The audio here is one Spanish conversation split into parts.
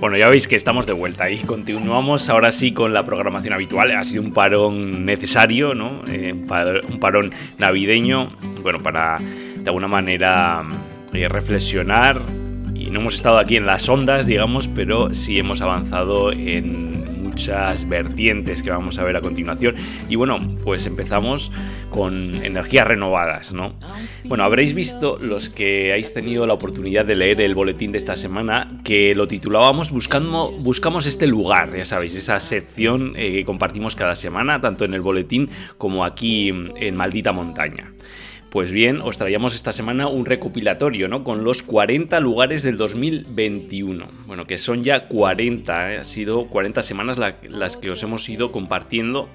Bueno, ya veis que estamos de vuelta y continuamos ahora sí con la programación habitual. Ha sido un parón necesario, ¿no? Eh, un par- un parón navideño, bueno, para de alguna manera eh, reflexionar. Y no hemos estado aquí en las ondas, digamos, pero sí hemos avanzado en muchas vertientes que vamos a ver a continuación. Y bueno, pues empezamos con energías renovadas, ¿no? Bueno, habréis visto los que habéis tenido la oportunidad de leer el boletín de esta semana que lo titulábamos Buscando, Buscamos este lugar, ya sabéis, esa sección eh, que compartimos cada semana, tanto en el boletín como aquí en Maldita Montaña. Pues bien, os traíamos esta semana un recopilatorio, ¿no? Con los 40 lugares del 2021. Bueno, que son ya 40, ¿eh? Ha sido 40 semanas la- las que os hemos ido compartiendo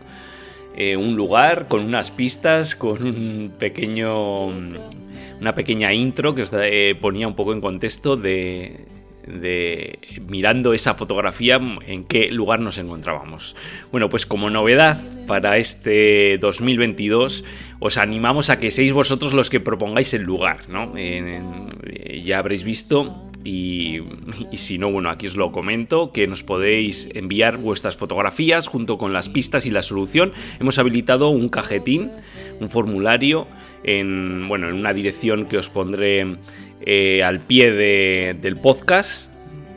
eh, un lugar con unas pistas, con un pequeño. Una pequeña intro que os eh, ponía un poco en contexto de. de mirando esa fotografía en qué lugar nos encontrábamos. Bueno, pues como novedad para este 2022 os animamos a que seáis vosotros los que propongáis el lugar, ¿no? En- eh, ya habréis visto y, y si no, bueno, aquí os lo comento, que nos podéis enviar vuestras fotografías junto con las pistas y la solución. Hemos habilitado un cajetín, un formulario, en, bueno, en una dirección que os pondré eh, al pie de- del podcast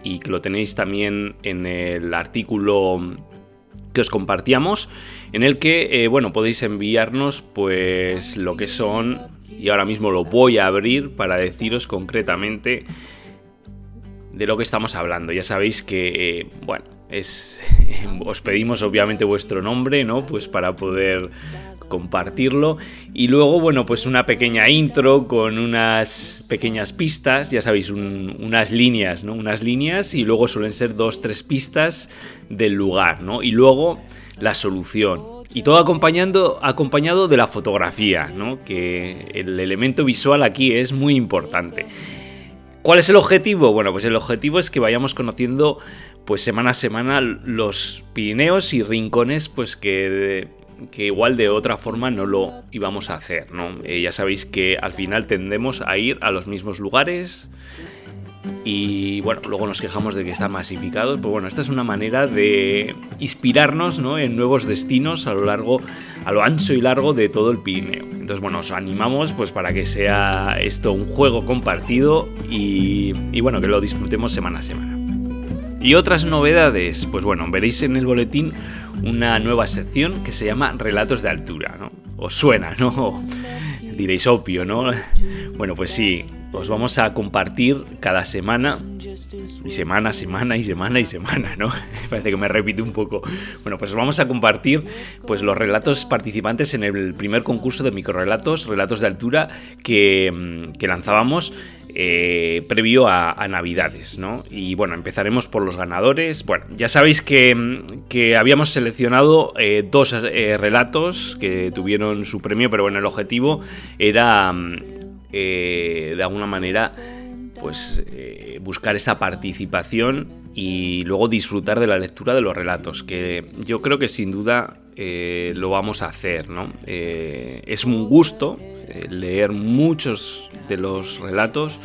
y que lo tenéis también en el artículo que os compartíamos, en el que, eh, bueno, podéis enviarnos pues lo que son, y ahora mismo lo voy a abrir para deciros concretamente de lo que estamos hablando. Ya sabéis que, eh, bueno, es, os pedimos obviamente vuestro nombre, ¿no? Pues para poder compartirlo. Y luego, bueno, pues una pequeña intro con unas pequeñas pistas, ya sabéis, un- unas líneas, ¿no? Unas líneas y luego suelen ser dos, tres pistas del lugar, ¿no? Y luego la solución. Y todo acompañando, acompañado de la fotografía, ¿no? Que el elemento visual aquí es muy importante. ¿Cuál es el objetivo? Bueno, pues el objetivo es que vayamos conociendo pues semana a semana los Pirineos y rincones pues que, que igual de otra forma no lo íbamos a hacer, ¿no? Eh, ya sabéis que al final tendemos a ir a los mismos lugares y bueno, luego nos quejamos de que están masificados, pues bueno, esta es una manera de inspirarnos ¿no? en nuevos destinos a lo largo, a lo ancho y largo de todo el Pirineo. Entonces, bueno, os animamos pues para que sea esto un juego compartido y, y bueno, que lo disfrutemos semana a semana. Y otras novedades, pues bueno, veréis en el boletín una nueva sección que se llama Relatos de Altura, ¿no? Os suena, ¿no? Diréis obvio, ¿no? Bueno, pues sí, os vamos a compartir cada semana, y semana, semana y semana y semana, ¿no? Parece que me repito un poco. Bueno, pues os vamos a compartir pues los relatos participantes en el primer concurso de microrelatos, relatos de altura que, mm, lanzábamos eh, previo a, Navidades, ¿no? Y bueno, empezaremos por los ganadores. Bueno, ya sabéis que, mm, que habíamos seleccionado eh, dos eh, relatos que tuvieron su premio, pero bueno, el objetivo era mm, de alguna manera pues eh, buscar esa participación y luego disfrutar de la lectura de los relatos, que yo creo que sin duda eh, lo vamos a hacer, ¿no? Eh, es un gusto leer muchos de los relatos.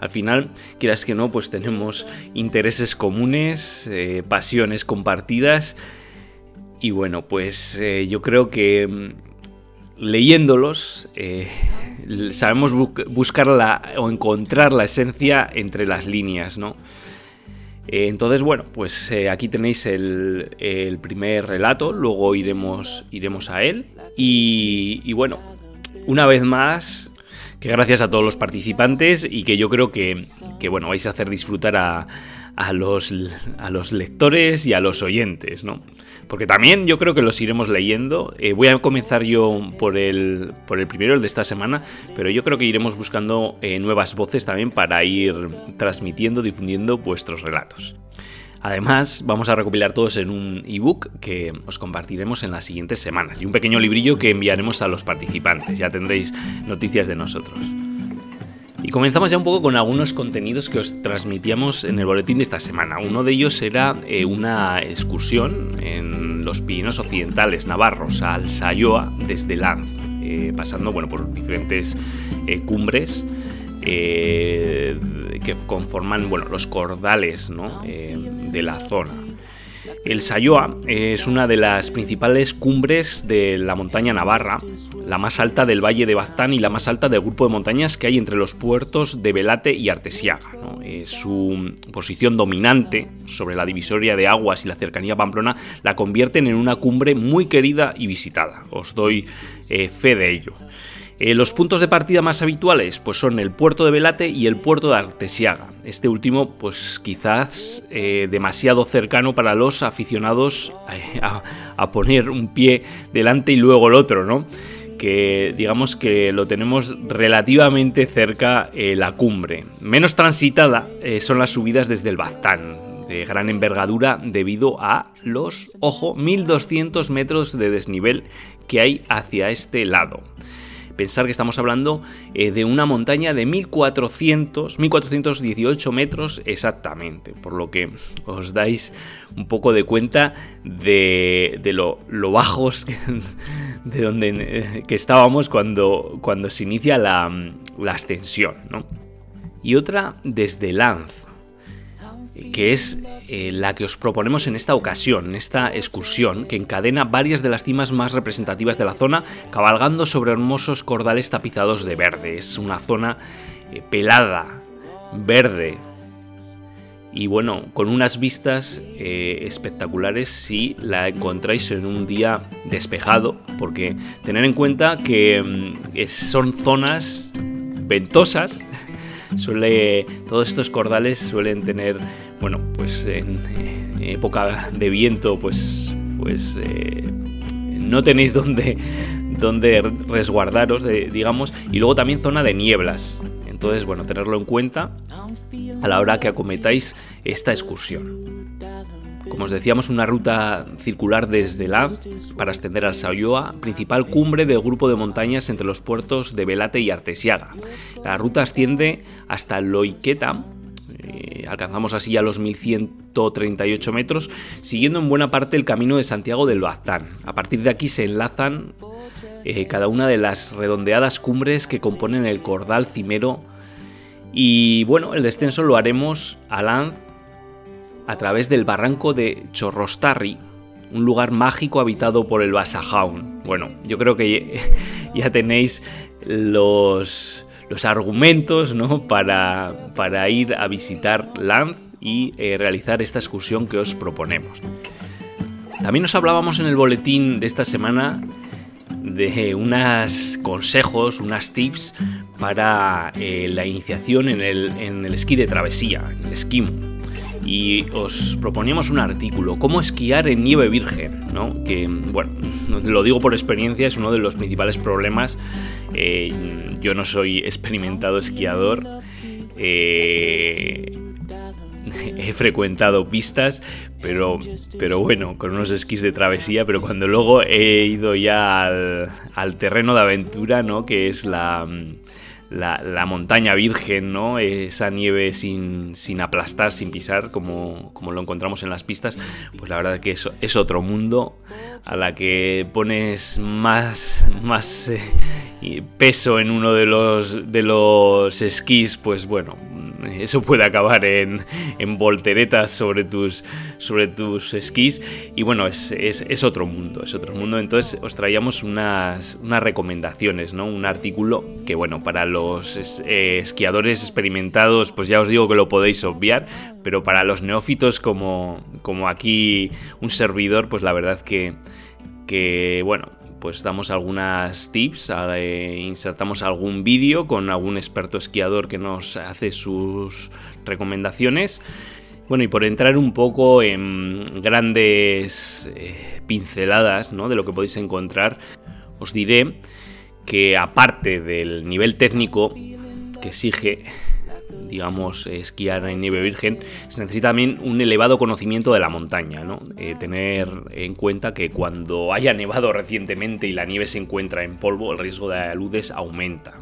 Al final, quieras que no, pues tenemos intereses comunes, pasiones compartidas. Y bueno, pues yo creo que mm, leyéndolos, eh, sabemos buscar o encontrar la esencia entre las líneas, ¿no? Eh, entonces, bueno, pues eh, aquí tenéis el, primer relato, luego iremos, iremos a él. Y, bueno, una vez más, que gracias a todos los participantes y que yo creo que, que bueno, vais a hacer disfrutar a, a, los, a los lectores y a los oyentes, ¿no? Porque también yo creo que los iremos leyendo. Eh, voy a comenzar yo por el, por el primero, el de esta semana, pero yo creo que iremos buscando eh, nuevas voces también para ir transmitiendo, difundiendo vuestros relatos. Además, vamos a recopilar todos en un ebook que os compartiremos en las siguientes semanas y un pequeño librillo que enviaremos a los participantes. Ya tendréis noticias de nosotros. Y comenzamos ya un poco con algunos contenidos que os transmitíamos en el boletín de esta semana. Uno de ellos era eh, una excursión en los Pirineos Occidentales navarros al Sayoa desde Lanz, eh, pasando bueno, por diferentes eh, cumbres que conforman bueno, los cordales de la zona. El Sayoa es una de las principales cumbres de la montaña navarra, la más alta del valle de Baztán y la más alta del grupo de montañas que hay entre los puertos de Velate y Artesiaga. su posición dominante sobre la divisoria de aguas y la cercanía a Pamplona la convierten en una cumbre muy querida y visitada. Os doy eh, fe de ello. Eh, los puntos de partida más habituales pues son el puerto de Velate y el puerto de Artesiaga. Este último pues quizás eh, demasiado cercano para los aficionados eh, a, poner un pie delante y luego el otro, ¿no? Que digamos que lo tenemos relativamente cerca la cumbre. Menos transitada son las subidas desde el Baztán, de gran envergadura debido a los, ojo, 1200 metros de desnivel que hay hacia este lado. Pensar que estamos hablando eh, de una montaña de 1400, 1418 metros exactamente, por lo que os dais un poco de cuenta de, lo, bajos de donde eh, que estábamos cuando, cuando se inicia la, ascensión. Y otra desde Lanz, que es eh, la que os proponemos en esta ocasión, en esta excursión, que encadena varias de las cimas más representativas de la zona, cabalgando sobre hermosos cordales tapizados de verde. Es una zona eh, pelada, verde, y bueno, con unas vistas eh, espectaculares si la encontráis en un día despejado, porque tener en cuenta que mm, son zonas ventosas, suele todos estos cordales suelen tener bueno, pues en, época de viento, pues, pues eh, no tenéis donde, donde resguardaros, digamos, y luego también zona de nieblas. Entonces, bueno, tenerlo en cuenta a la hora que acometáis esta excursión. Como os decíamos, una ruta circular desde la para ascender al Sayoa, principal cumbre del grupo de montañas entre los puertos de Velate y Artesiaga. La ruta asciende hasta Loiqueta, eh, alcanzamos así a los 1138 metros, siguiendo en buena parte el camino de Santiago del Baztán. A partir de aquí se enlazan eh, cada una de las redondeadas cumbres que componen el cordal cimero. Y bueno, el descenso lo haremos a Lanz a través del barranco de Chorrostarri, un lugar mágico habitado por el Basajaun. Bueno, yo creo que ya tenéis los los argumentos ¿no? para, para ir a visitar Lanz y eh, realizar esta excursión que os proponemos. También os hablábamos en el boletín de esta semana de unos consejos, unas tips para eh, la iniciación en el, en el, esquí de travesía, en el esquimo. Y os proponíamos un artículo, cómo esquiar en nieve virgen, ¿no? que, bueno, lo digo por experiencia, es uno de los principales problemas eh, yo no soy experimentado esquiador. Eh, he frecuentado pistas, pero, pero bueno, con unos esquís de travesía, pero cuando luego he ido ya al, terreno de aventura, ¿no? Que es la, la, montaña virgen, ¿no? Esa nieve sin, aplastar, sin pisar, como, como, lo encontramos en las pistas, pues la verdad que es, es otro mundo a la que pones más, más eh, peso en uno de los, de los esquís, pues bueno, eso puede acabar en, en volteretas sobre tus, sobre tus esquís. Y bueno, es, es, otro mundo, es otro mundo. Entonces os traíamos unas, unas recomendaciones, ¿no? Un artículo que, bueno, para los eh, esquiadores experimentados, pues ya os digo que lo podéis obviar, pero para los neófitos como, como aquí un servidor, pues la verdad que, que bueno, pues damos algunas tips, eh, insertamos algún vídeo con algún experto esquiador que nos hace sus recomendaciones. Bueno, y por entrar un poco en grandes eh, pinceladas ¿no? de lo que podéis encontrar, os diré que aparte del nivel técnico que exige digamos, esquiar en nieve virgen, se necesita también un elevado conocimiento de la montaña, ¿no? Eh, tener en cuenta que cuando haya nevado recientemente y la nieve se encuentra en polvo, el riesgo de aludes aumenta.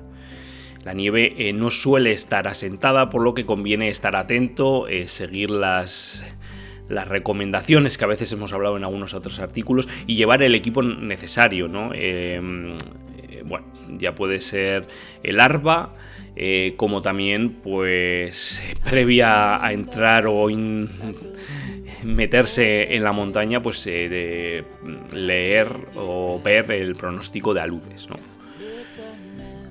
La nieve eh, no suele estar asentada, por lo que conviene estar atento, eh, seguir las, las recomendaciones que a veces hemos hablado en algunos otros artículos y llevar el equipo necesario, ¿no? bueno, ya puede ser el ARBA, eh, como también pues previa a entrar o meterse en la montaña pues eh, de leer o ver el pronóstico de aludes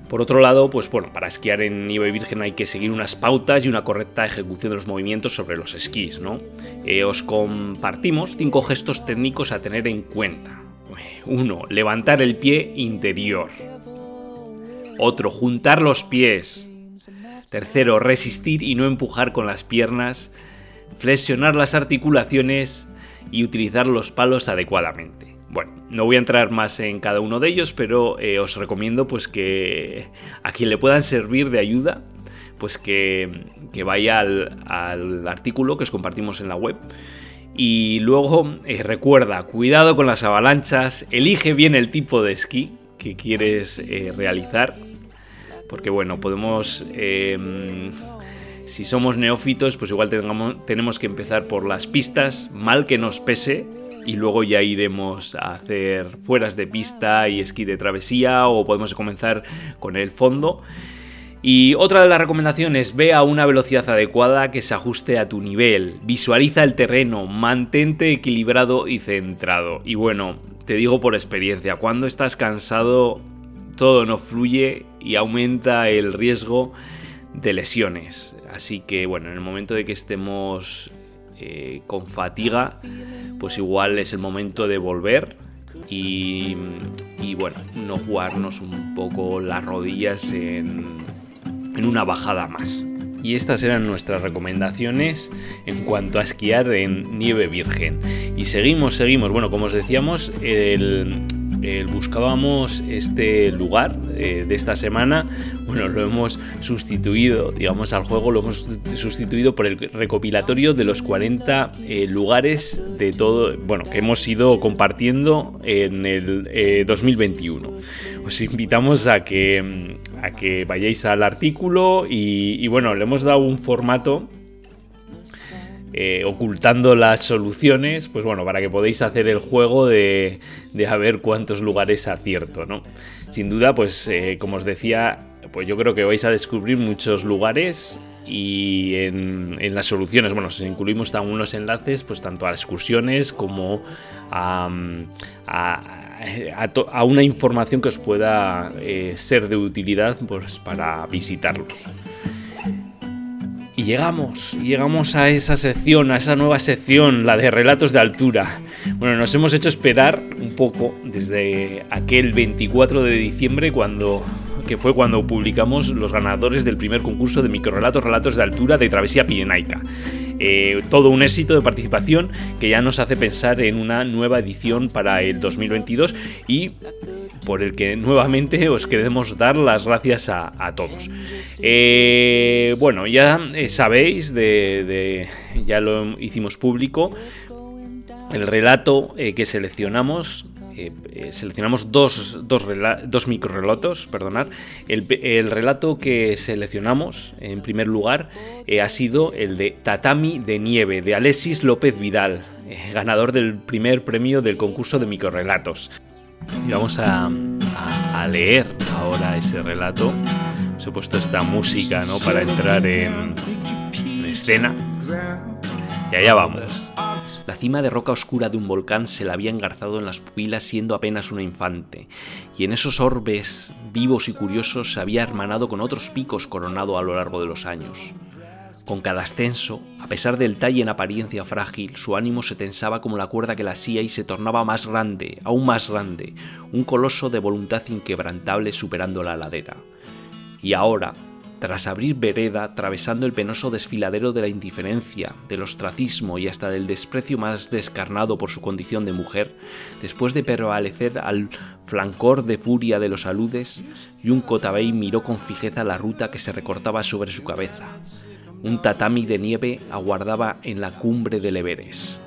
Por otro lado, pues bueno, para esquiar en nieve virgen hay que seguir unas pautas y una correcta ejecución de los movimientos sobre los esquís, ¿no? Eh, os compartimos cinco gestos técnicos a tener en cuenta. 1. Levantar el pie interior. Otro, juntar los pies. Tercero, resistir y no empujar con las piernas. Flexionar las articulaciones y utilizar los palos adecuadamente. Bueno, no voy a entrar más en cada uno de ellos, pero eh, os recomiendo pues que a quien le puedan servir de ayuda, pues que, vaya al, artículo que os compartimos en la web. Y luego eh, recuerda, cuidado con las avalanchas, elige bien el tipo de esquí, que quieres eh, realizar. Porque bueno, podemos... Em, si somos neófitos, pues igual tenemos que empezar por las pistas, mal que nos pese, y luego ya iremos a hacer fueras de pista y esquí de travesía, o podemos comenzar con el fondo. Y otra de las recomendaciones, ve a una velocidad adecuada que se ajuste a tu nivel, visualiza el terreno, mantente equilibrado y centrado. Y bueno, te digo por experiencia, cuando estás cansado todo no fluye y aumenta el riesgo de lesiones. Así que bueno, en el momento de que estemos eh, con fatiga, pues igual es el momento de volver y, y, bueno, no jugarnos un poco las rodillas en, en una bajada más. Y estas eran nuestras recomendaciones en cuanto a esquiar en nieve virgen. Y seguimos, seguimos. Bueno, como os decíamos, el, buscábamos este lugar eh, de esta semana. Bueno, lo hemos sustituido, digamos, al juego lo hemos sustituido por el recopilatorio de los 40 eh, lugares de todo, bueno, que hemos ido compartiendo en el 2021. Os invitamos a que, a que vayáis al artículo y, bueno, le hemos dado un formato eh, ocultando las soluciones, pues bueno, para que podáis hacer el juego de, de a ver cuántos lugares acierto, ¿no? Sin duda, pues eh, como os decía, pues yo creo que vais a descubrir muchos lugares y en, las soluciones, bueno, si incluimos algunos enlaces, pues tanto a excursiones como a a, una información que os pueda eh, ser de utilidad pues, para visitarlos. Y llegamos, llegamos a esa sección, a esa nueva sección, la de relatos de altura. Bueno, nos hemos hecho esperar un poco desde aquel 24 de diciembre cuando que fue cuando publicamos los ganadores del primer concurso de microrelatos, relatos de altura de Travesía Pirenaica. Eh, todo un éxito de participación que ya nos hace pensar en una nueva edición para el 2022 y por el que nuevamente os queremos dar las gracias a, todos. Eh, bueno, ya eh, sabéis, de, ya lo hicimos público, el relato que seleccionamos eh, eh, seleccionamos dos, dos, dos microrelatos, perdonad. El, relato que seleccionamos en primer lugar eh, ha sido el de Tatami de Nieve, de Alexis López Vidal, ganador del primer premio del concurso de microrelatos. Y vamos a, a, leer ahora ese relato. Os he puesto esta música, ¿no? Para entrar en, en escena. Y allá vamos. La cima de roca oscura de un volcán se la había engarzado en las pupilas siendo apenas una infante, y en esos orbes vivos y curiosos se había hermanado con otros picos coronado a lo largo de los años. Con cada ascenso, a pesar del talle en apariencia frágil, su ánimo se tensaba como la cuerda que la asía y se tornaba más grande, aún más grande, un coloso de voluntad inquebrantable superando la ladera. Y ahora, tras abrir vereda, atravesando el penoso desfiladero de la indiferencia, del ostracismo y hasta del desprecio más descarnado por su condición de mujer, después de prevalecer al flancor de furia de los aludes, Yun Kotabei miró con fijeza la ruta que se recortaba sobre su cabeza. Un tatami de nieve aguardaba en la cumbre del Everest.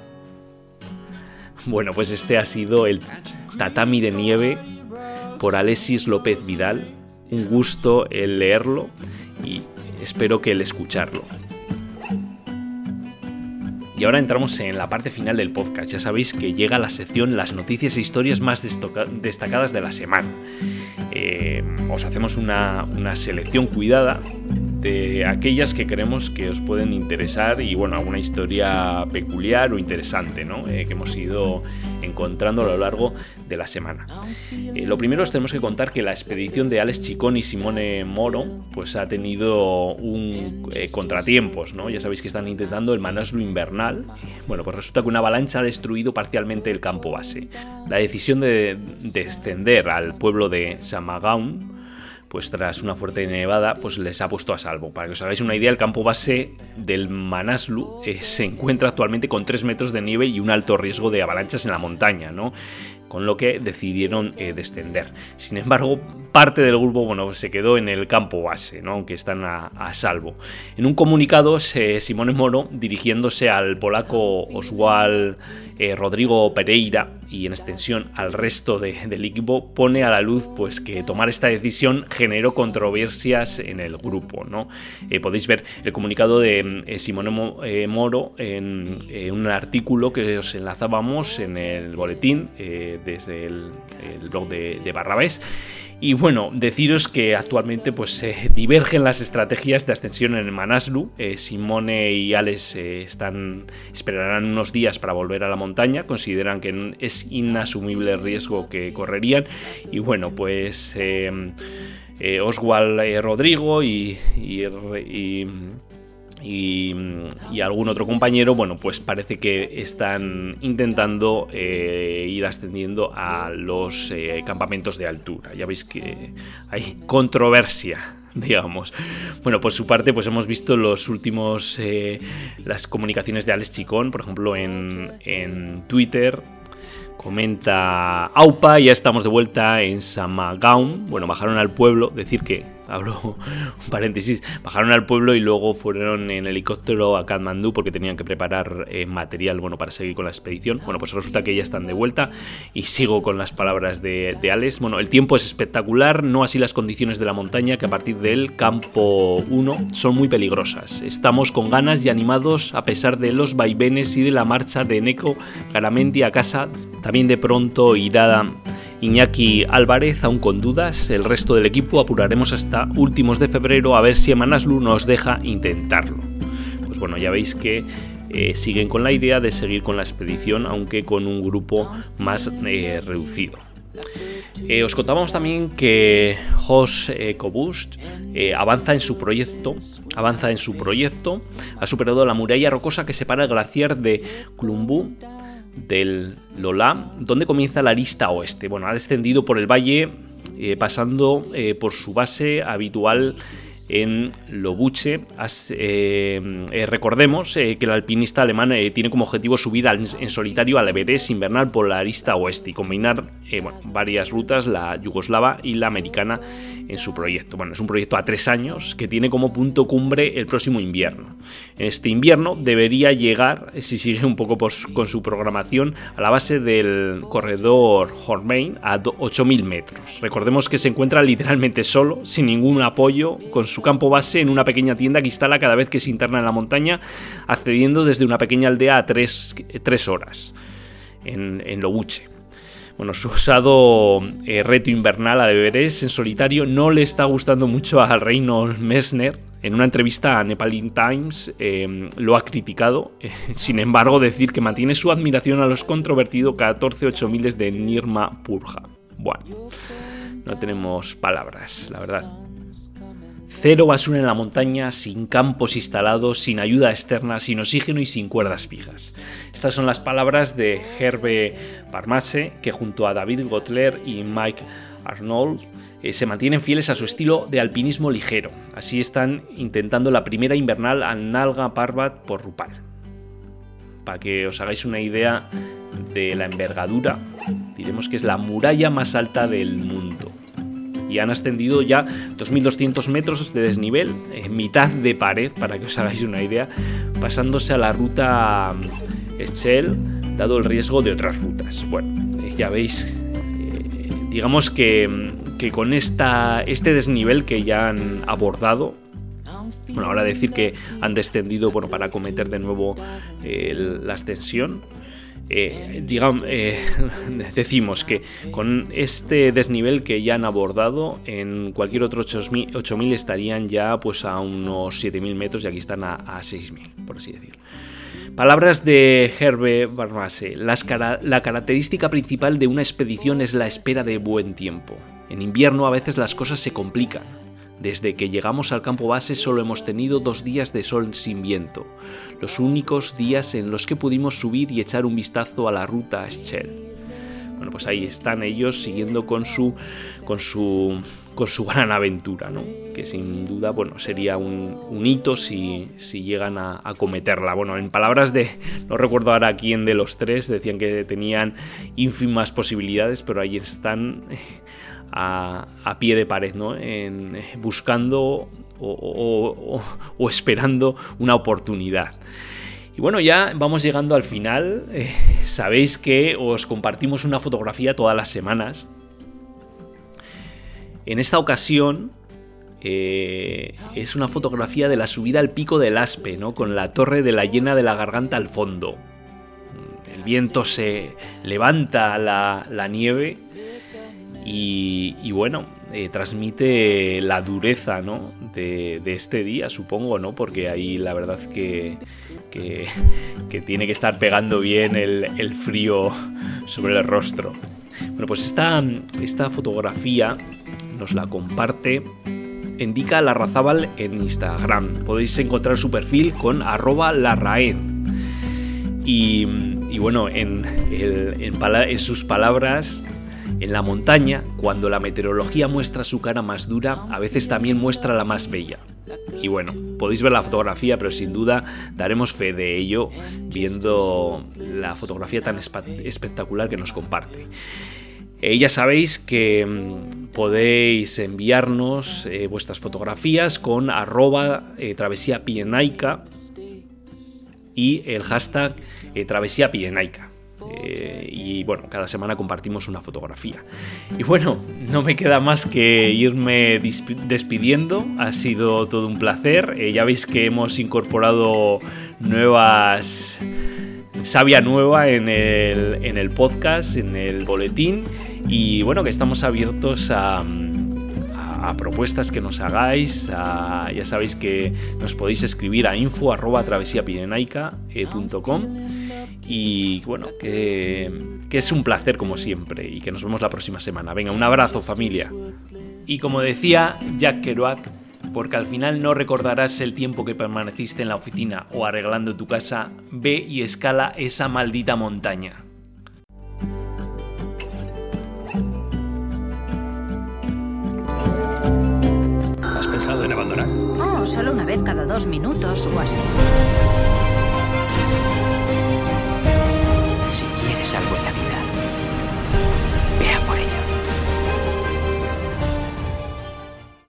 Bueno, pues este ha sido el tatami de nieve por Alexis López Vidal. Un gusto el leerlo y espero que el escucharlo. Y ahora entramos en la parte final del podcast. Ya sabéis que llega la sección Las noticias e historias más destacadas de la semana. Eh, os hacemos una, una selección cuidada de aquellas que creemos que os pueden interesar y bueno, alguna historia peculiar o interesante ¿no? Eh, que hemos ido encontrando a lo largo de la semana. Eh, lo primero os tenemos que contar que la expedición de Alex Chicón y Simone Moro pues ha tenido un eh, contratiempos, ¿no? Ya sabéis que están intentando el Manaslu invernal. Bueno, pues resulta que una avalancha ha destruido parcialmente el campo base. La decisión de descender al pueblo de Samagaun pues tras una fuerte nevada, pues les ha puesto a salvo. Para que os hagáis una idea, el campo base del Manaslu eh, se encuentra actualmente con 3 metros de nieve y un alto riesgo de avalanchas en la montaña, ¿no? Con lo que decidieron eh, descender. Sin embargo, parte del grupo bueno, se quedó en el campo base, ¿no? aunque están a, salvo. En un comunicado, Simone Moro, dirigiéndose al polaco Oswald eh, Rodrigo Pereira y en extensión al resto del equipo, pone a la luz pues, que tomar esta decisión generó controversias en el grupo. ¿no? Eh, podéis ver el comunicado de Simone Moro en, un artículo que os enlazábamos en el boletín desde el, blog de, de Barrabés. Y bueno, deciros que actualmente pues se divergen las estrategias de ascensión en Manaslu. Eh, Simone y Alex eh, están, esperarán unos días para volver a la montaña. Consideran que es inasumible el riesgo que correrían. Y bueno, pues eh, Oswald Rodrigo y, algún otro compañero, bueno, pues parece que están intentando eh, ir ascendiendo a los eh, campamentos de altura. Ya veis que hay controversia digamos. Bueno, por su parte, pues hemos visto los últimos, eh, las comunicaciones de Alex Chicón, por ejemplo, en, en Twitter, comenta Aupa, ya estamos de vuelta en Samagaun. Bueno, bajaron al pueblo, decir que hablo un paréntesis, bajaron al pueblo y luego fueron en helicóptero a Kathmandú porque tenían que preparar eh, material bueno, para seguir con la expedición. Bueno, pues resulta que ya están de vuelta y sigo con las palabras de, de Alex. Bueno, el tiempo es espectacular, no así las condiciones de la montaña que a partir del campo 1 son muy peligrosas. Estamos con ganas y animados a pesar de los vaivenes y de la marcha de Neko Garamendi a casa. También de pronto irá Iñaki Álvarez aún con dudas, el resto del equipo apuraremos hasta últimos de febrero a ver si Manaslu nos deja intentarlo. Pues bueno, ya veis que eh, siguen con la idea de seguir con la expedición, aunque con un grupo más eh, reducido. Eh, os contábamos también que Jos Kobust avanza en su proyecto, avanza en su proyecto, ha superado la muralla rocosa que separa el glaciar de Klumbu del Lola, donde comienza la lista oeste. Bueno, ha descendido por el valle, eh, pasando eh, por su base habitual en Lobuche. Eh, recordemos que el alpinista alemán tiene como objetivo subir en solitario al Everest invernal por la arista oeste y combinar varias rutas, la yugoslava y la americana, en su proyecto. Bueno, es un proyecto a tres años que tiene como punto cumbre el próximo invierno. En este invierno debería llegar, si sigue un poco con su programación, a la base del corredor Hormain a 8.000 metros. Recordemos que se encuentra literalmente solo, sin ningún apoyo, con su campo base en una pequeña tienda que instala cada vez que se interna en la montaña, accediendo desde una pequeña aldea a tres, horas en, en Lobuche. Bueno, su osado eh, reto invernal a deberes en solitario no le está gustando mucho a Reynolds Messner. En una entrevista a Nepalin Times em, lo ha criticado. sin embargo, decir que mantiene su admiración a los controvertidos 14-8 de Nirma Purja. Bueno, no tenemos palabras, la verdad. Cero basura en la montaña, sin campos instalados, sin ayuda externa, sin oxígeno y sin cuerdas fijas. Estas son las palabras de Herbe Parmase, que junto a David Gotler y Mike Arnold eh, se mantienen fieles a su estilo de alpinismo ligero. Así están intentando la primera invernal al Nalga Parbat por Rupal. Para que os hagáis una idea de la envergadura, diremos que es la muralla más alta del mundo y han ascendido ya 2.200 metros de desnivel, en mitad de pared, para que os hagáis una idea, pasándose a la ruta Schell, dado el riesgo de otras rutas. Bueno, eh, ya veis, eh, digamos que, con esta, este desnivel que ya han abordado, bueno, ahora decir que han descendido bueno, para cometer de nuevo eh, la ascensión, eh, digamos, eh, decimos que con este desnivel que ya han abordado, en cualquier otro 8000 estarían ya pues a unos 7000 metros y aquí están a, 6000, por así decirlo. Palabras de Herbe Barmase. la característica principal de una expedición es la espera de buen tiempo. En invierno a veces las cosas se complican. Desde que llegamos al campo base solo hemos tenido dos días de sol sin viento, los únicos días en los que pudimos subir y echar un vistazo a la ruta Schell. Bueno, pues ahí están ellos siguiendo con su, con su, con su gran aventura, ¿no? que sin duda bueno, sería un, hito si, si llegan a, a, cometerla. Bueno, en palabras de, no recuerdo ahora quién de los tres, decían que tenían ínfimas posibilidades, pero ahí están a, pie de pared, ¿no? En, buscando o, esperando una oportunidad. Y bueno, ya vamos llegando al final. Eh, sabéis que os compartimos una fotografía todas las semanas. En esta ocasión eh, es una fotografía de la subida al pico del Aspe, ¿no? con la torre de la llena de la garganta al fondo. El viento se levanta la nieve y, bueno, eh, transmite la dureza ¿no? de, este día, supongo, ¿no? Porque ahí la verdad que, que, tiene que estar pegando bien el, frío sobre el rostro. Bueno, pues esta, esta fotografía nos la comparte Indica Larrazábal en Instagram. Podéis encontrar su perfil con arroba. Y, y bueno, en, en sus palabras en la montaña, cuando la meteorología muestra su cara más dura, a veces también muestra la más bella. Y bueno, podéis ver la fotografía, pero sin duda daremos fe de ello viendo la fotografía tan espectacular que nos comparte. Eh, ya sabéis que mm, podéis enviarnos eh, vuestras fotografías con arroba eh, travesía y el hashtag travesía pienaica. Eh, y bueno, cada semana compartimos una fotografía. Y bueno, no me queda más que irme despidiendo. Ha sido todo un placer. Eh, ya veis que hemos incorporado nuevas sabia nueva en el, en el podcast, en el boletín. Y bueno, que estamos abiertos a, propuestas que nos hagáis. ya sabéis que nos podéis escribir a info arroba y bueno, que, que es un placer como siempre y que nos vemos la próxima semana. Venga, un abrazo familia. Y como decía Jack Kerouac, porque al final no recordarás el tiempo que permaneciste en la oficina o arreglando tu casa, ve y escala esa maldita montaña. ¿Has pensado en abandonar? Oh, solo una vez cada dos minutos o así algo en la vida, vea por ello.